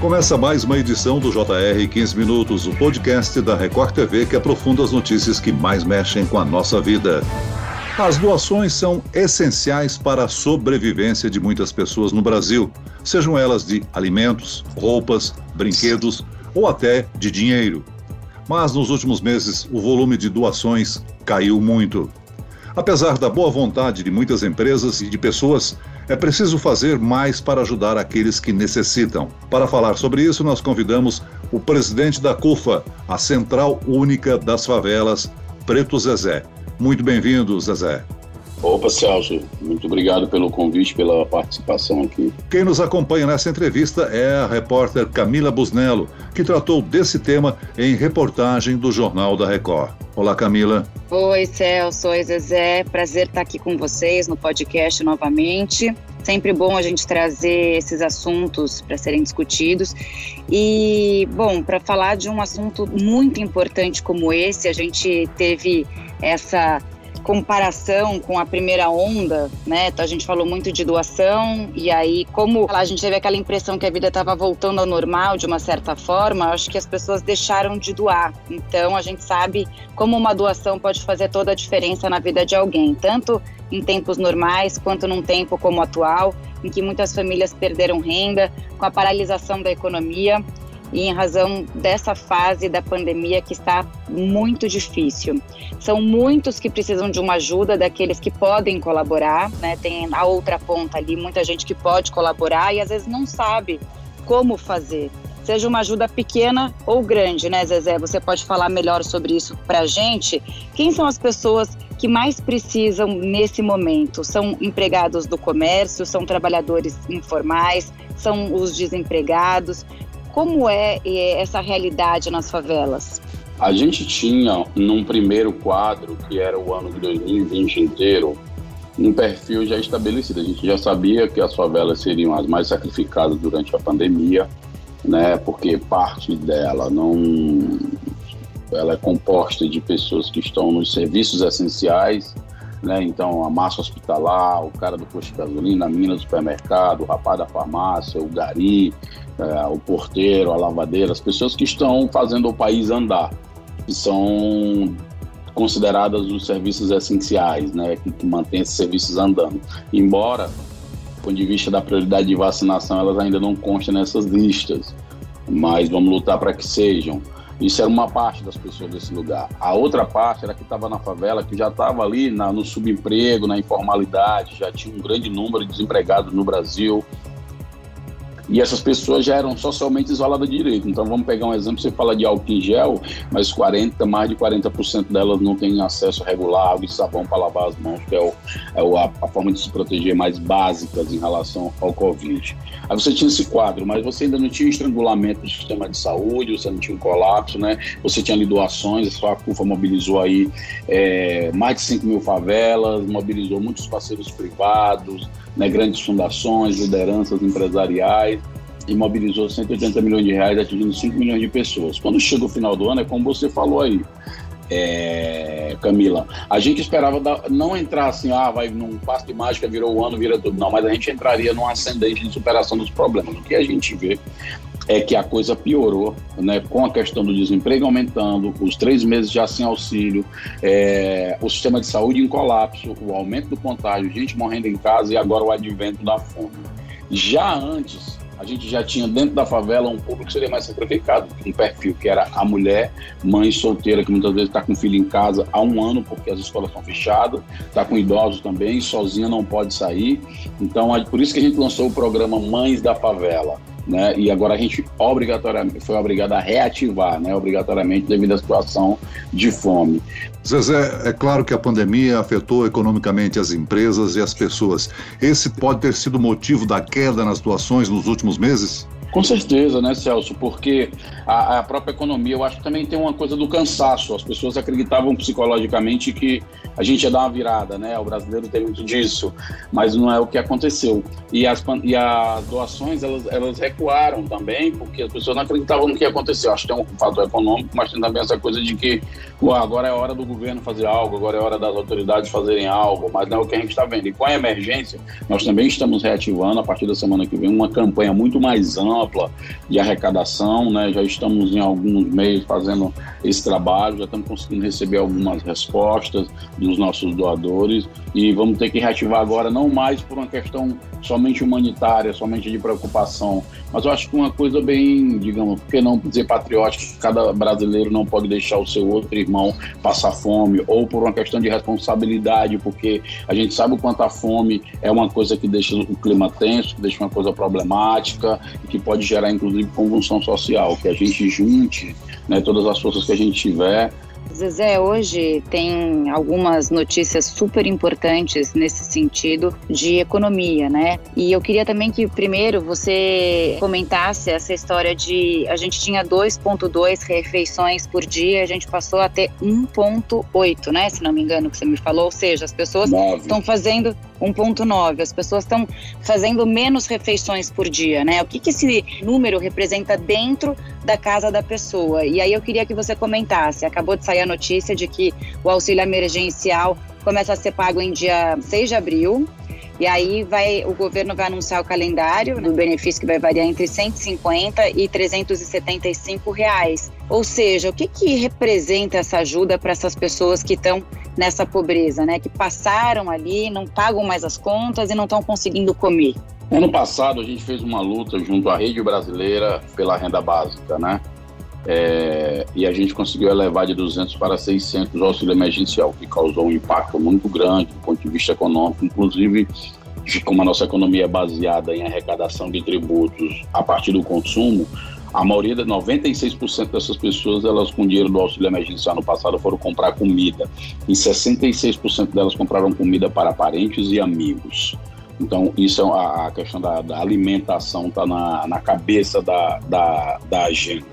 Começa mais uma edição do JR 15 Minutos, o podcast da Record TV que aprofunda as notícias que mais mexem com a nossa vida. As doações são essenciais para a sobrevivência de muitas pessoas no Brasil, sejam elas de alimentos, roupas, brinquedos ou até de dinheiro. Mas nos últimos meses o volume de doações caiu muito. Apesar da boa vontade de muitas empresas e de pessoas, é preciso fazer mais para ajudar aqueles que necessitam. Para falar sobre isso, nós convidamos o presidente da CUFA, a Central Única das Favelas, Preto Zezé. Muito bem-vindo, Zezé. Opa, Celso, muito obrigado pelo convite, pela participação aqui. Quem nos acompanha nessa entrevista é a repórter Camila Busnello, que tratou desse tema em reportagem do Jornal da Record. Olá, Camila. Oi, Celso. Oi, Zezé. Prazer estar aqui com vocês no podcast novamente. Sempre bom a gente trazer esses assuntos para serem discutidos. E, bom, para falar de um assunto muito importante como esse, a gente teve essa comparação com a primeira onda, né? Então a gente falou muito de doação e aí como a gente teve aquela impressão que a vida estava voltando ao normal de uma certa forma, acho que as pessoas deixaram de doar. Então a gente sabe como uma doação pode fazer toda a diferença na vida de alguém, tanto em tempos normais quanto num tempo como o atual, em que muitas famílias perderam renda, com a paralisação da economia e em razão dessa fase da pandemia que está muito difícil. São muitos que precisam de uma ajuda, daqueles que podem colaborar, né? Tem a outra ponta ali, muita gente que pode colaborar e às vezes não sabe como fazer. Seja uma ajuda pequena ou grande, né, Zezé? Você pode falar melhor sobre isso para a gente? Quem são as pessoas que mais precisam nesse momento? São empregados do comércio, são trabalhadores informais, são os desempregados? Como é essa realidade nas favelas? A gente tinha, num primeiro quadro, que era o ano de 2020 inteiro, um perfil já estabelecido. A gente já sabia que as favelas seriam as mais sacrificadas durante a pandemia, né? Porque parte dela não ela é composta de pessoas que estão nos serviços essenciais, né? Então, a massa hospitalar, o cara do posto de gasolina, a mina do supermercado, o rapaz da farmácia, o gari, é, o porteiro, a lavadeira, as pessoas que estão fazendo o país andar, que são consideradas os serviços essenciais, né? Que, que mantêm esses serviços andando. Embora, do ponto de vista da prioridade de vacinação, elas ainda não constam nessas listas, mas vamos lutar para que sejam. Isso era uma parte das pessoas desse lugar. A outra parte era que estava na favela, que já estava ali na, no subemprego, na informalidade, já tinha um grande número de desempregados no Brasil, e essas pessoas já eram socialmente isoladas de direito. Então vamos pegar um exemplo, você fala de álcool em gel, mas 40, mais de 40% delas não têm acesso regular água e sabão para lavar as mãos, que é, o, é o, a, a, forma de se proteger mais básicas em relação ao Covid. Aí você tinha esse quadro, mas você ainda não tinha estrangulamento do sistema de saúde, você não tinha um colapso, né? Você tinha ali doações, a sua CUFA mobilizou aí é, mais de 5 mil favelas, mobilizou muitos parceiros privados, né, grandes fundações, lideranças empresariais, e mobilizou 180 milhões de reais, atingindo 5 milhões de pessoas. Quando chega o final do ano, é como você falou aí, é, Camila, a gente esperava não entrar assim, ah, vai num passo de mágica, virou o ano, vira tudo. Não, mas a gente entraria num ascendente de superação dos problemas. O que a gente vê é que a coisa piorou, né, com a questão do desemprego aumentando, os três meses já sem auxílio, é, o sistema de saúde em colapso, o aumento do contágio, gente morrendo em casa e agora o advento da fome. Já antes, a gente já tinha dentro da favela um público que seria mais sacrificado, um perfil que era a mulher, mãe solteira, que muitas vezes está com filho em casa há um ano porque as escolas estão fechadas, está com idosos também, sozinha não pode sair. Então, é por isso que a gente lançou o programa Mães da Favela né? E agora a gente obrigatoriamente foi obrigado a reativar, né? Obrigatoriamente devido à situação de fome. Zezé, é claro que a pandemia afetou economicamente as empresas e as pessoas. Esse pode ter sido o motivo da queda nas doações nos últimos meses? Com certeza, né, Celso? Porque a, a, própria economia, eu acho que também tem uma coisa do cansaço. As pessoas acreditavam psicologicamente que a gente ia dar uma virada, né? O brasileiro tem muito disso, mas não é o que aconteceu. E as, e as doações, elas, elas recuaram também, porque as pessoas não acreditavam no que ia acontecer. Acho que tem um fator econômico, mas tem também essa coisa de que agora é hora do governo fazer algo, agora é hora das autoridades fazerem algo, mas não é o que a gente está vendo. E com a emergência, nós também estamos reativando, a partir da semana que vem, uma campanha muito mais ampla ampla de arrecadação, né? Já estamos em alguns meses fazendo esse trabalho, já estamos conseguindo receber algumas respostas dos nossos doadores e vamos ter que reativar agora, não mais por uma questão somente humanitária, somente de preocupação, mas eu acho que uma coisa bem, digamos, por que não dizer patriótica, cada brasileiro não pode deixar o seu outro irmão passar fome, ou por uma questão de responsabilidade, porque a gente sabe o quanto a fome é uma coisa que deixa o clima tenso, que deixa uma coisa problemática e que pode gerar, inclusive, convulsão social, que a gente junte né, todas as forças que a gente tiver Zezé, hoje tem algumas notícias super importantes nesse sentido de economia, né? E eu queria também que primeiro você comentasse essa história de a gente tinha 2.2 refeições por dia, a gente passou a ter 1.8, né? Se não me engano, que você me falou, ou seja, as pessoas estão fazendo 1.9. As pessoas estão fazendo menos refeições por dia, né? O que, que esse número representa dentro da casa da pessoa? E aí eu queria que você comentasse. Acabou de sair a notícia de que o auxílio emergencial começa a ser pago em dia 6 de abril. E aí vai, o governo vai anunciar o calendário do benefício que vai variar entre 150 e 375 reais. Ou seja, o que, que representa essa ajuda para essas pessoas que estão nessa pobreza, né? Que passaram ali, não pagam mais as contas e não estão conseguindo comer. Ano passado a gente fez uma luta junto à rede brasileira pela renda básica, né? É, e a gente conseguiu elevar de 200 para 600 o auxílio emergencial, que causou um impacto muito grande do ponto de vista econômico, inclusive como a nossa economia é baseada em arrecadação de tributos a partir do consumo, a maioria, 96% dessas pessoas, elas com dinheiro do auxílio emergencial no passado foram comprar comida e 66% delas compraram comida para parentes e amigos. Então, isso é a, questão da, da alimentação está na, na cabeça da, da, da agenda.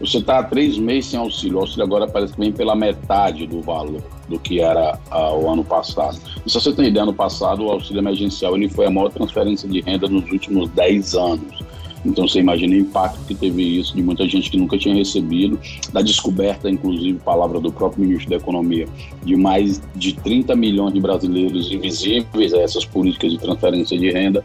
Você está há três meses sem auxílio. O auxílio agora parece que vem pela metade do valor do que era uh, o ano passado. E se você tem ideia, ano passado o auxílio emergencial ele foi a maior transferência de renda nos últimos 10 anos. Então você imagina o impacto que teve isso de muita gente que nunca tinha recebido, da descoberta, inclusive, palavra do próprio ministro da Economia, de mais de 30 milhões de brasileiros invisíveis a essas políticas de transferência de renda.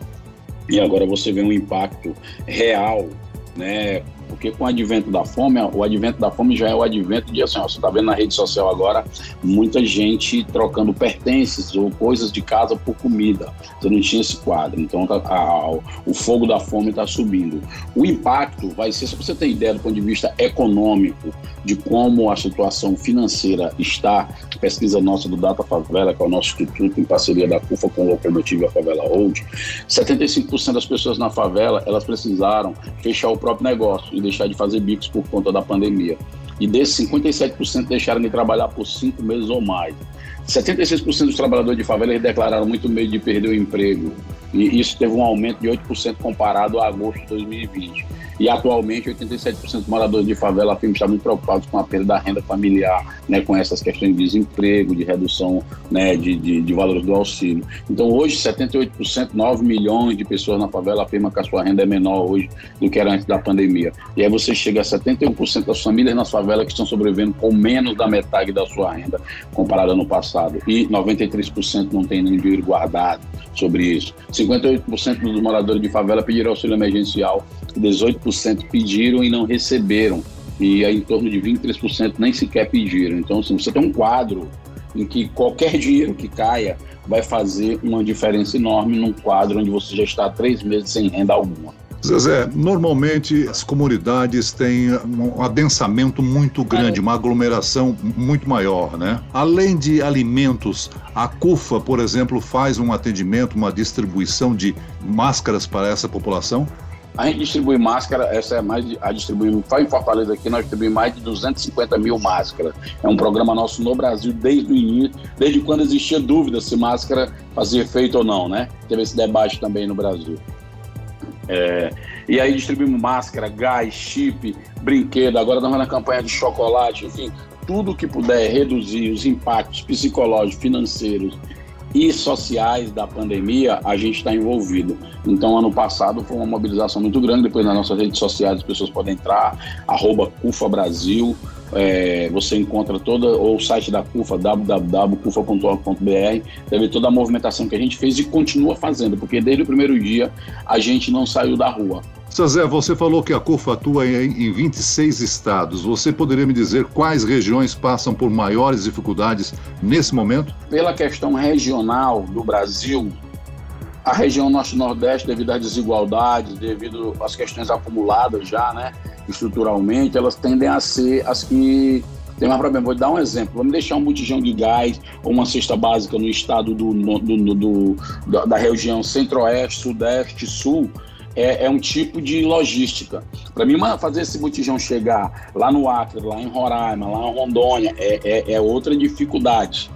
E agora você vê um impacto real né, porque com o advento da fome, o advento da fome já é o advento de assim, ó, você está vendo na rede social agora muita gente trocando pertences ou coisas de casa por comida. Você não tinha esse quadro. Então tá, a, a, o fogo da fome está subindo. O impacto vai ser, se você tem ideia do ponto de vista econômico, de como a situação financeira está, pesquisa nossa do Data Favela, que é o nosso instituto em parceria da CUFA com o Locomotiva Favela Hold, 75% das pessoas na favela, elas precisaram fechar o próprio negócio deixar de fazer bicos por conta da pandemia. E desses 57% deixaram de trabalhar por cinco meses ou mais. 76% dos trabalhadores de favela declararam muito medo de perder o emprego. E isso teve um aumento de 8% comparado a agosto de 2020. E atualmente, 87% dos moradores de favela afirmam estar muito preocupados com a perda da renda familiar, né, com essas questões de desemprego, de redução né, de, de, de valores do auxílio. Então, hoje, 78%, 9 milhões de pessoas na favela afirmam que a sua renda é menor hoje do que era antes da pandemia. E aí você chega a 71% das famílias nas favelas que estão sobrevivendo com menos da metade da sua renda comparada no passado. E 93% não tem nem dinheiro guardado sobre isso. 58% dos moradores de favela pediram auxílio emergencial, 18% pediram e não receberam, e aí em torno de 23% nem sequer pediram. Então, assim, você tem um quadro em que qualquer dinheiro que caia vai fazer uma diferença enorme num quadro onde você já está três meses sem renda alguma. Zezé, normalmente as comunidades têm um adensamento muito grande, uma aglomeração muito maior, né? Além de alimentos, a CUFA, por exemplo, faz um atendimento, uma distribuição de máscaras para essa população? A gente distribui máscara, essa é mais a distribuir, só em Fortaleza aqui, nós distribuímos mais de 250 mil máscaras. É um programa nosso no Brasil desde o início, desde quando existia dúvida se máscara fazia efeito ou não, né? Teve esse debate também no Brasil. É, e aí distribuímos máscara, gás, chip, brinquedo, agora estamos na campanha de chocolate, enfim, tudo que puder reduzir os impactos psicológicos, financeiros e sociais da pandemia, a gente está envolvido. Então, ano passado foi uma mobilização muito grande, depois nas nossas redes sociais as pessoas podem entrar, arroba CUFA Brasil, é, você encontra toda o site da CUFA, www.cufa.org.br, deve toda a movimentação que a gente fez e continua fazendo, porque desde o primeiro dia a gente não saiu da rua. Zé, você falou que a CUFA atua em 26 estados. Você poderia me dizer quais regiões passam por maiores dificuldades nesse momento? Pela questão regional do Brasil, a região norte-nordeste, devido às desigualdades, devido às questões acumuladas já, né, estruturalmente, elas tendem a ser as que tem mais problema. Vou dar um exemplo. Vamos deixar um botijão de gás ou uma cesta básica no estado do, do, do, do da região centro-oeste, sudeste, sul. É, é, um tipo de logística. Para mim, fazer esse botijão chegar lá no Acre, lá em Roraima, lá em Rondônia, é, é, é outra dificuldade.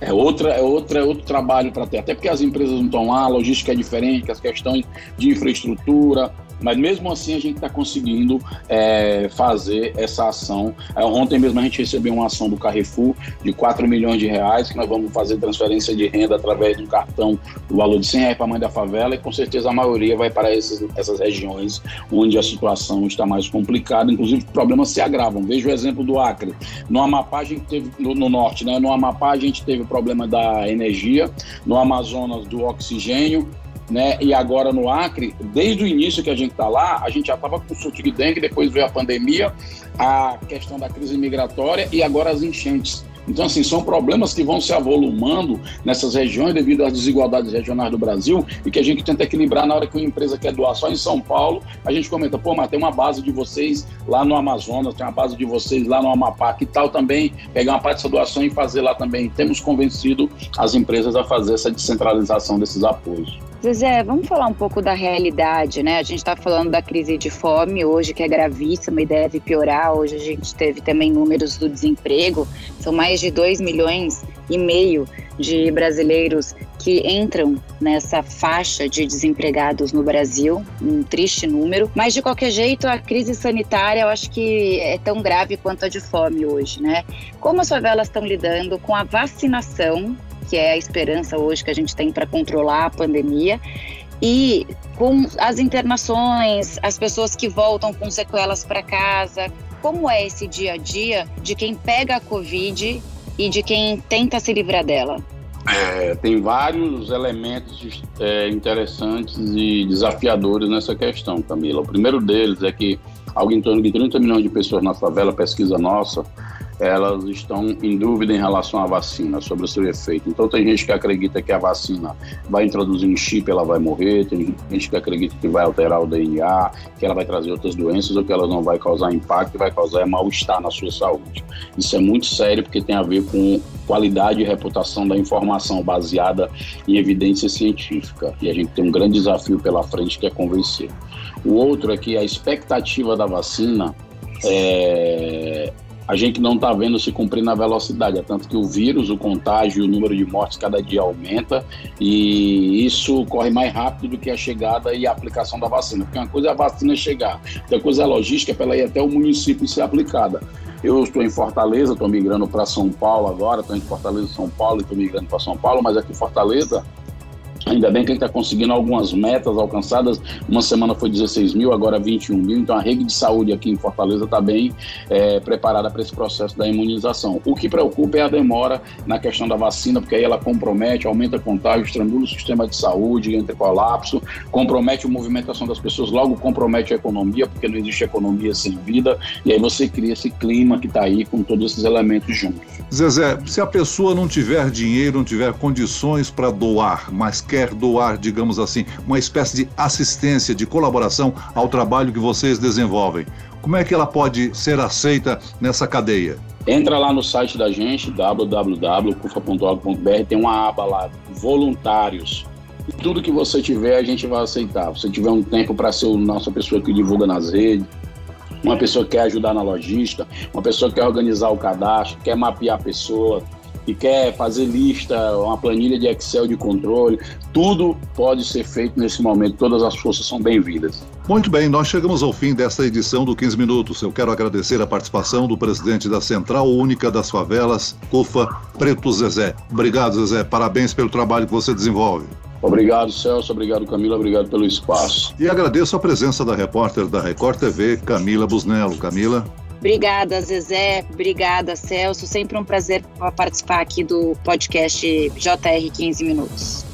É, outra, é, outra, é outro trabalho para ter. Até porque as empresas não estão lá, a logística é diferente, as questões de infraestrutura, mas mesmo assim a gente está conseguindo é, fazer essa ação. É, ontem mesmo a gente recebeu uma ação do Carrefour de 4 milhões de reais, que nós vamos fazer transferência de renda através de um cartão do valor de 100 reais para a mãe da favela, e com certeza a maioria vai para esses, essas regiões onde a situação está mais complicada, inclusive problemas se agravam. Veja o exemplo do Acre. No Amapá a gente teve, no, no norte, né? No Amapá a gente teve o problema da energia, no Amazonas do oxigênio, né? E agora no Acre, desde o início que a gente está lá, a gente já estava com surto de dengue, depois veio a pandemia, a questão da crise migratória e agora as enchentes. Então, assim, são problemas que vão se avolumando nessas regiões devido às desigualdades regionais do Brasil e que a gente tenta equilibrar na hora que uma empresa quer doar só em São Paulo, a gente comenta, pô, mas tem uma base de vocês lá no Amazonas, tem uma base de vocês lá no Amapá, que tal também pegar uma parte dessa doação e fazer lá também? Temos convencido as empresas a fazer essa descentralização desses apoios. Zezé, vamos falar um pouco da realidade, né? A gente está falando da crise de fome hoje, que é gravíssima e deve piorar. Hoje a gente teve também números do desemprego, são mais de 2 milhões e meio de brasileiros que entram nessa faixa de desempregados no Brasil, um triste número. Mas de qualquer jeito, a crise sanitária eu acho que é tão grave quanto a de fome hoje, né? Como as favelas estão lidando com a vacinação que é a esperança hoje que a gente tem para controlar a pandemia. E com as internações, as pessoas que voltam com sequelas para casa, como é esse dia a dia de quem pega a Covid e de quem tenta se livrar dela? É, tem vários elementos é, interessantes e desafiadores nessa questão, Camila. O primeiro deles é que algo em torno de 30 milhões de pessoas na favela, pesquisa nossa, elas estão em dúvida em relação à vacina, sobre o seu efeito. Então, tem gente que acredita que a vacina vai introduzir um chip, ela vai morrer, tem gente que acredita que vai alterar o DNA, que ela vai trazer outras doenças ou que ela não vai causar impacto vai causar mal-estar na sua saúde. Isso é muito sério porque tem a ver com qualidade e reputação da informação baseada em evidência científica. E a gente tem um grande desafio pela frente que é convencer. O outro é que a expectativa da vacina é, a gente não está vendo se cumprir na velocidade. É tanto que o vírus, o contágio, o número de mortes cada dia aumenta e isso corre mais rápido do que a chegada e a aplicação da vacina. Porque uma coisa é a vacina chegar, outra coisa é a logística para ela ir até o município e ser aplicada. Eu estou em Fortaleza, estou migrando para São Paulo agora, estou em Fortaleza, São Paulo e estou migrando para São Paulo, mas aqui em Fortaleza Ainda bem que ele está conseguindo algumas metas alcançadas. Uma semana foi 16 mil, agora 21 mil. Então a rede de saúde aqui em Fortaleza está bem é, preparada para esse processo da imunização. O que preocupa é a demora na questão da vacina, porque aí ela compromete, aumenta contágio, estrangula o sistema de saúde, entra em colapso, compromete a movimentação das pessoas, logo compromete a economia, porque não existe economia sem vida. E aí você cria esse clima que está aí com todos esses elementos juntos. Zezé, se a pessoa não tiver dinheiro, não tiver condições para doar, mas quer doar, digamos assim, uma espécie de assistência, de colaboração ao trabalho que vocês desenvolvem, como é que ela pode ser aceita nessa cadeia? Entra lá no site da gente, www.cufa.org.br, tem uma aba lá, voluntários. Tudo que você tiver, a gente vai aceitar. Se tiver um tempo para ser a nossa pessoa que divulga nas redes, uma pessoa que quer ajudar na logística, uma pessoa que quer organizar o cadastro, quer mapear a pessoa, que quer fazer lista, uma planilha de Excel de controle, tudo pode ser feito nesse momento, todas as forças são bem-vindas. Muito bem, nós chegamos ao fim desta edição do 15 Minutos. Eu quero agradecer a participação do presidente da Central Única das Favelas, CUFA, Preto Zezé. Obrigado, Zezé. Parabéns pelo trabalho que você desenvolve. Obrigado, Celso. Obrigado, Camila. Obrigado pelo espaço. E agradeço a presença da repórter da Record TV, Camila Busnello. Camila. Obrigada, Zezé. Obrigada, Celso. Sempre um prazer participar aqui do podcast JR 15 Minutos.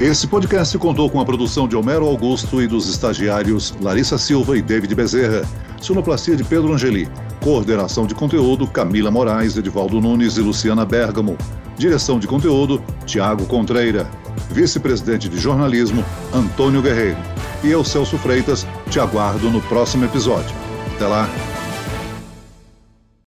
Esse podcast contou com a produção de Homero Augusto e dos estagiários Larissa Silva e David Bezerra, sonoplastia de Pedro Angeli, coordenação de conteúdo Camila Moraes, Edivaldo Nunes e Luciana Bergamo, direção de conteúdo Tiago Contreira, vice-presidente de jornalismo Antônio Guerreiro. E eu, Celso Freitas, te aguardo no próximo episódio. Até lá!